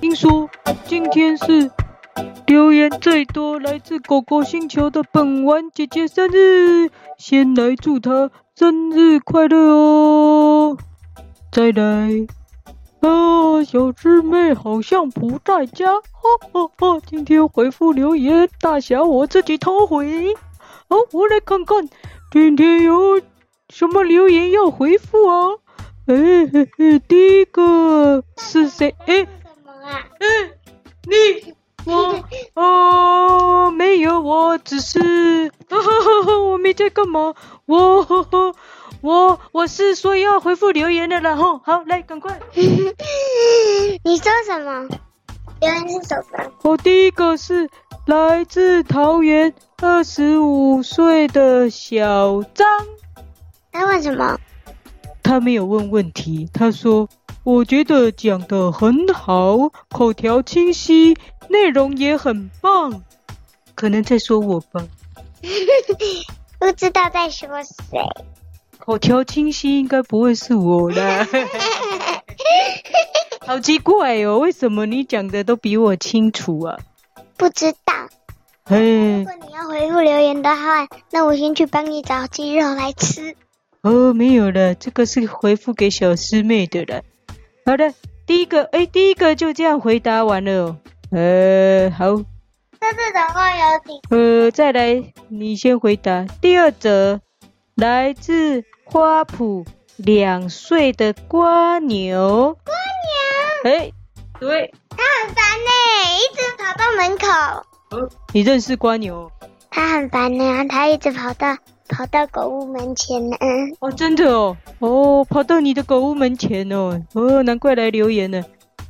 听说今天是留言最多来自狗狗星球的本丸姐姐生日，先来祝她生日快乐哦！再来，啊，小师妹好像不在家，哈哈哈！今天回复留言，大侠我自己偷回。好，我来看看今天有什么留言要回复啊？哎嘿嘿，第一个是谁？哎。嗯，你我哦，没有，我只是，哈我没在干嘛，我呵呵我我是说要回复留言的了哈，好，来，赶快。你说什么？留言是什么？我第一个是来自桃园二十五岁的小张。他问什么？他没有问问题，他说。我觉得讲得很好，口条清晰，内容也很棒。可能在说我吧？不知道在说谁。口条清晰应该不会是我啦。好奇怪哦，为什么你讲的都比我清楚啊？不知道。嘿，如果你要回复留言的话，那我先去帮你找鸡肉来吃。哦，没有了，这个是回复给小师妹的了。好的，第一个，哎，第一个就这样回答完了哦。呃，好。这次总共有几？呃，再来，你先回答。第二则，来自花圃两岁的瓜牛。瓜牛。哎，对。它很烦呢，一直跑到门口。哦，你认识瓜牛？它很烦呢，它一直跑到。跑到狗屋门前呢。哦，真的哦，哦，跑到你的狗屋门前哦，哦，难怪来留言呢。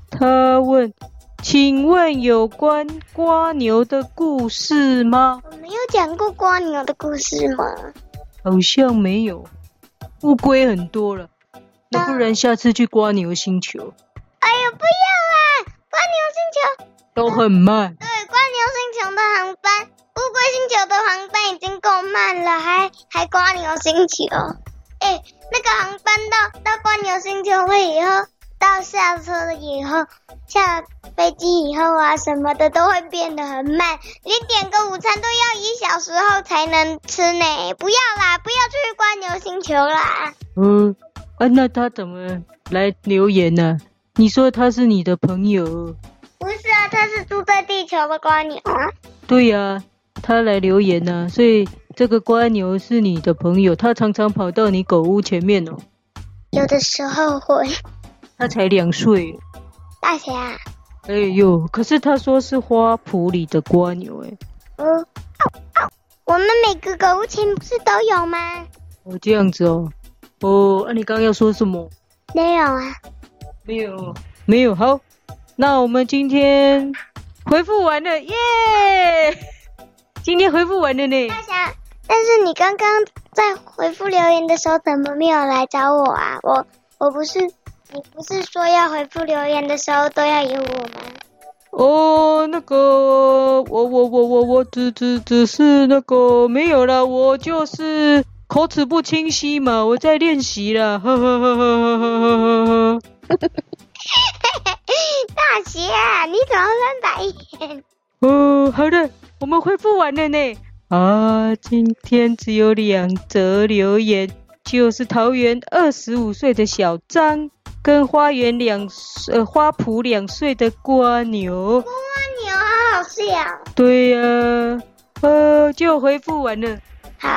他问，请问有关瓜牛的故事吗？我没有讲过瓜牛的故事吗？好像没有。乌龟很多了，那不然下次去瓜牛星球。哎呀，不要啦！瓜牛星球都很慢。对，瓜牛星球的航班。乌龟星球的航班已经够慢了，还还瓜牛星球？哎、欸，那个航班到到瓜牛星球会以后，到下车了以后，下飞机以后啊，什么的都会变得很慢，连点个午餐都要一小时后才能吃呢。不要啦，不要去瓜牛星球啦。嗯，啊，那他怎么来留言呢、啊？你说他是你的朋友？不是啊，他是住在地球的瓜牛啊。对呀、啊。他来留言呢、啊，所以这个瓜牛是你的朋友，他常常跑到你狗屋前面哦。有的时候会。他才两岁。大侠。哎呦，可是他说是花圃里的瓜牛哎。嗯。我们每个狗屋前不是都有吗？哦，这样子哦。哦，那、啊、你刚刚要说什么？没有啊。没有，没有。好，那我们今天回复完了，耶、yeah!！今天回复完了呢，大侠。但是你刚刚在回复留言的时候，怎么没有来找我啊？我我不是，你不是说要回复留言的时候都要有我吗？哦，那个，我我我我我只只只是那个没有了，我就是口齿不清晰嘛，我在练习了，呵呵呵呵呵呵呵呵。大侠，你怎么翻白眼？哦，好的。我们回复完了呢。啊，今天只有两则留言，就是桃园二十五岁的小张，跟花园两呃花圃两岁的瓜牛。蜗牛好好笑。对呀、啊，呃，就回复完了。好，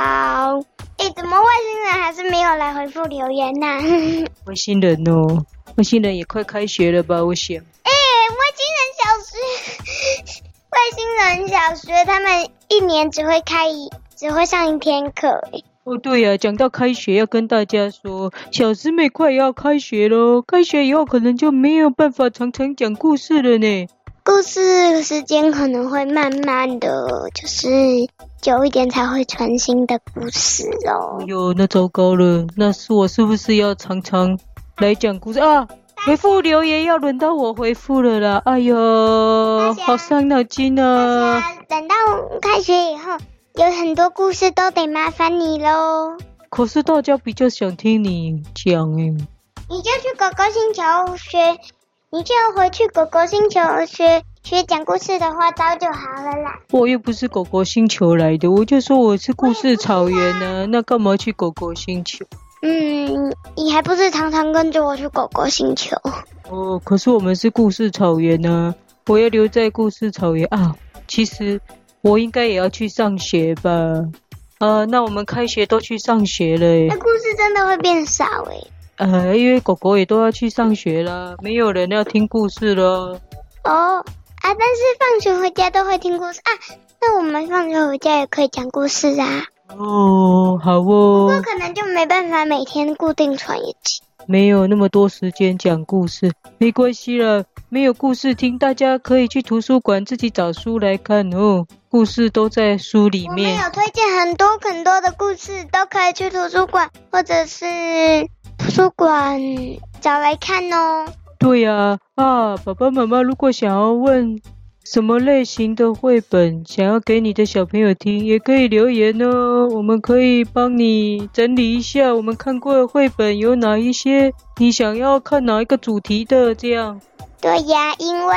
哎，怎么外星人还是没有来回复留言呢、啊？外星人哦，外星人也快开学了吧？我想。哎，外星人。外星人小学，他们一年只会开一，只会上一天课。哦，对呀、啊，讲到开学，要跟大家说，小师妹快要开学喽。开学以后，可能就没有办法常常讲故事了呢。故事时间可能会慢慢的，就是久一点才会传新的故事哦。哎呦，那糟糕了，那是我是不是要常常来讲故事啊？回复留言要轮到我回复了啦！哎呦，好伤脑筋啊！等到开学以后，有很多故事都得麻烦你喽。可是大家比较想听你讲诶。你就去狗狗星球学你就回去狗狗星球学学讲故事的花招就好了啦。我又不是狗狗星球来的，我就说我是故事草原呢、啊，那干嘛去狗狗星球？嗯，你还不是常常跟着我去狗狗星球？哦，可是我们是故事草原呢、啊，我要留在故事草原啊。其实我应该也要去上学吧？啊，那我们开学都去上学了耶。那故事真的会变少诶。呃，因为狗狗也都要去上学了，没有人要听故事了。哦，啊，但是放学回家都会听故事啊。那我们放学回家也可以讲故事啊。哦，好哦。不过可能就没办法每天固定传一集。没有那么多时间讲故事，没关系了。没有故事听，大家可以去图书馆自己找书来看哦。故事都在书里面。我们有推荐很多很多的故事，都可以去图书馆或者是。图书馆找来看哦。对呀，啊，爸爸妈妈如果想要问什么类型的绘本，想要给你的小朋友听，也可以留言哦。我们可以帮你整理一下，我们看过的绘本有哪一些，你想要看哪一个主题的这样。对呀，因为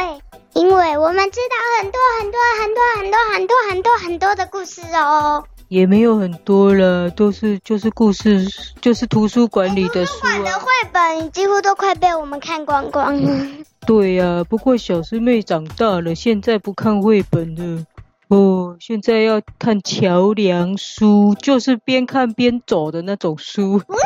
因为我们知道很多很多很多很多很多很多很多的故事哦。也没有很多了，都是就是故事，就是图书馆里的书啊。图书馆的绘本几乎都快被我们看光光了。对呀，啊，不过小师妹长大了，现在不看绘本了。哦，现在要看桥梁书，就是边看边走的那种书。不是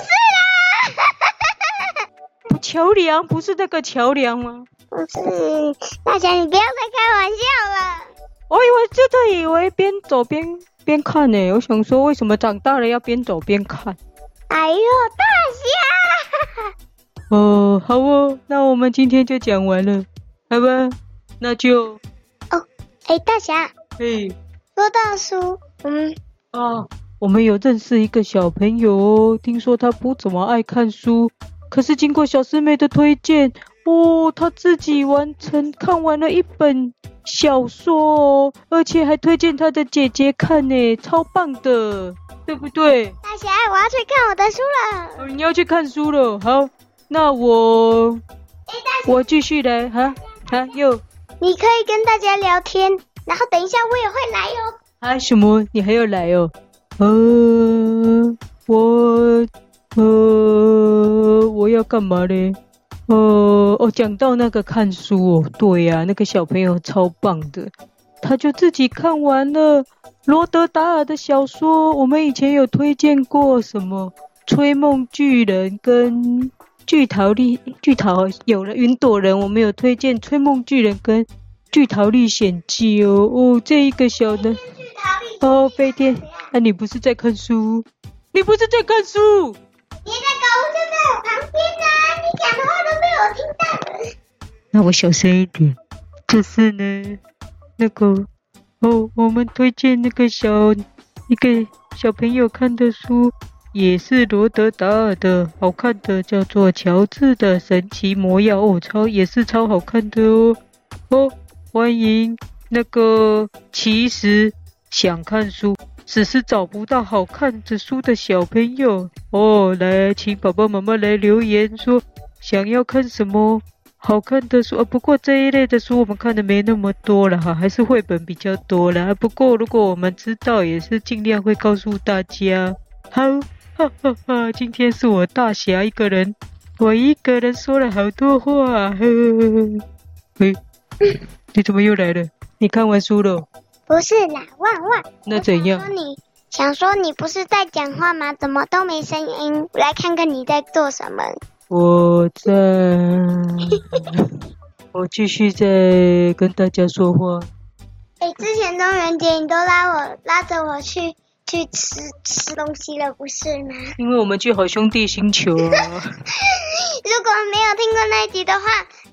啦，桥梁不是那个桥梁吗？不是，大侠你不要再开玩笑了。我以为真的以为边走边。边看呢、欸，我想说，为什么长大了要边走边看？哎呦，大侠！哦，好哦，那我们今天就讲完了，好吧？那就哦，哎，大侠，嘿，说到书，嗯，啊，我们有认识一个小朋友哦，听说他不怎么爱看书，可是经过小师妹的推荐，哦，他自己完成看完了一本。小说哦，而且还推荐他的姐姐看呢，超棒的，对不对？大侠，我要去看我的书了。哦，你要去看书了，好，那我，我继续来，哈，哈，又，你可以跟大家聊天，然后等一下我也会来哦。啊，什么？你还要来哦？呃，我，呃，我要干嘛呢？呃，哦，讲到那个看书哦，对呀，那个小朋友超棒的，他就自己看完了罗德达尔的小说。我们以前有推荐过什么《吹梦巨人》跟《巨桃历巨桃》，有了云朵人，我们有推荐《吹梦巨人》跟《巨桃历险记》哦。哦，这一个小的哦，飞天，那、啊、你不是在看书？你不是在看书？你的狗就在我旁边呢、啊，你讲的话都被我听到了。那我小声一点。就是呢，那个哦，我们推荐那个小一个小朋友看的书，也是罗德达尔的，好看的，叫做《乔治的神奇魔药》哦，超也是超好看的哦。哦，欢迎那个其实想看书。只是找不到好看的书的小朋友哦，来，请爸爸妈妈来留言说想要看什么好看的书啊。不过这一类的书我们看的没那么多了哈，还是绘本比较多了。不过如果我们知道，也是尽量会告诉大家。好，哈哈哈，今天是我大侠一个人，我一个人说了好多话。呵呵呵嘿，你怎么又来了？你看完书了？不是啦，旺旺。那怎样？说你想说你不是在讲话吗？怎么都没声音？来看看你在做什么。我在，我继续在跟大家说话。哎、欸，之前中元节你都拉我拉着我去去吃吃东西了，不是吗？因为我们去好兄弟星球啊。如果没有听过那一集的话。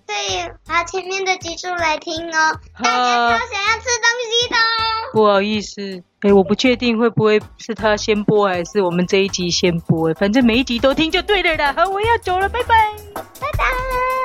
可以把前面的集数来听哦，大家超想要吃东西的哦。不好意思，哎，我不确定会不会是他先播还是我们这一集先播，反正每一集都听就对了啦。好，我要走了，拜拜，拜拜。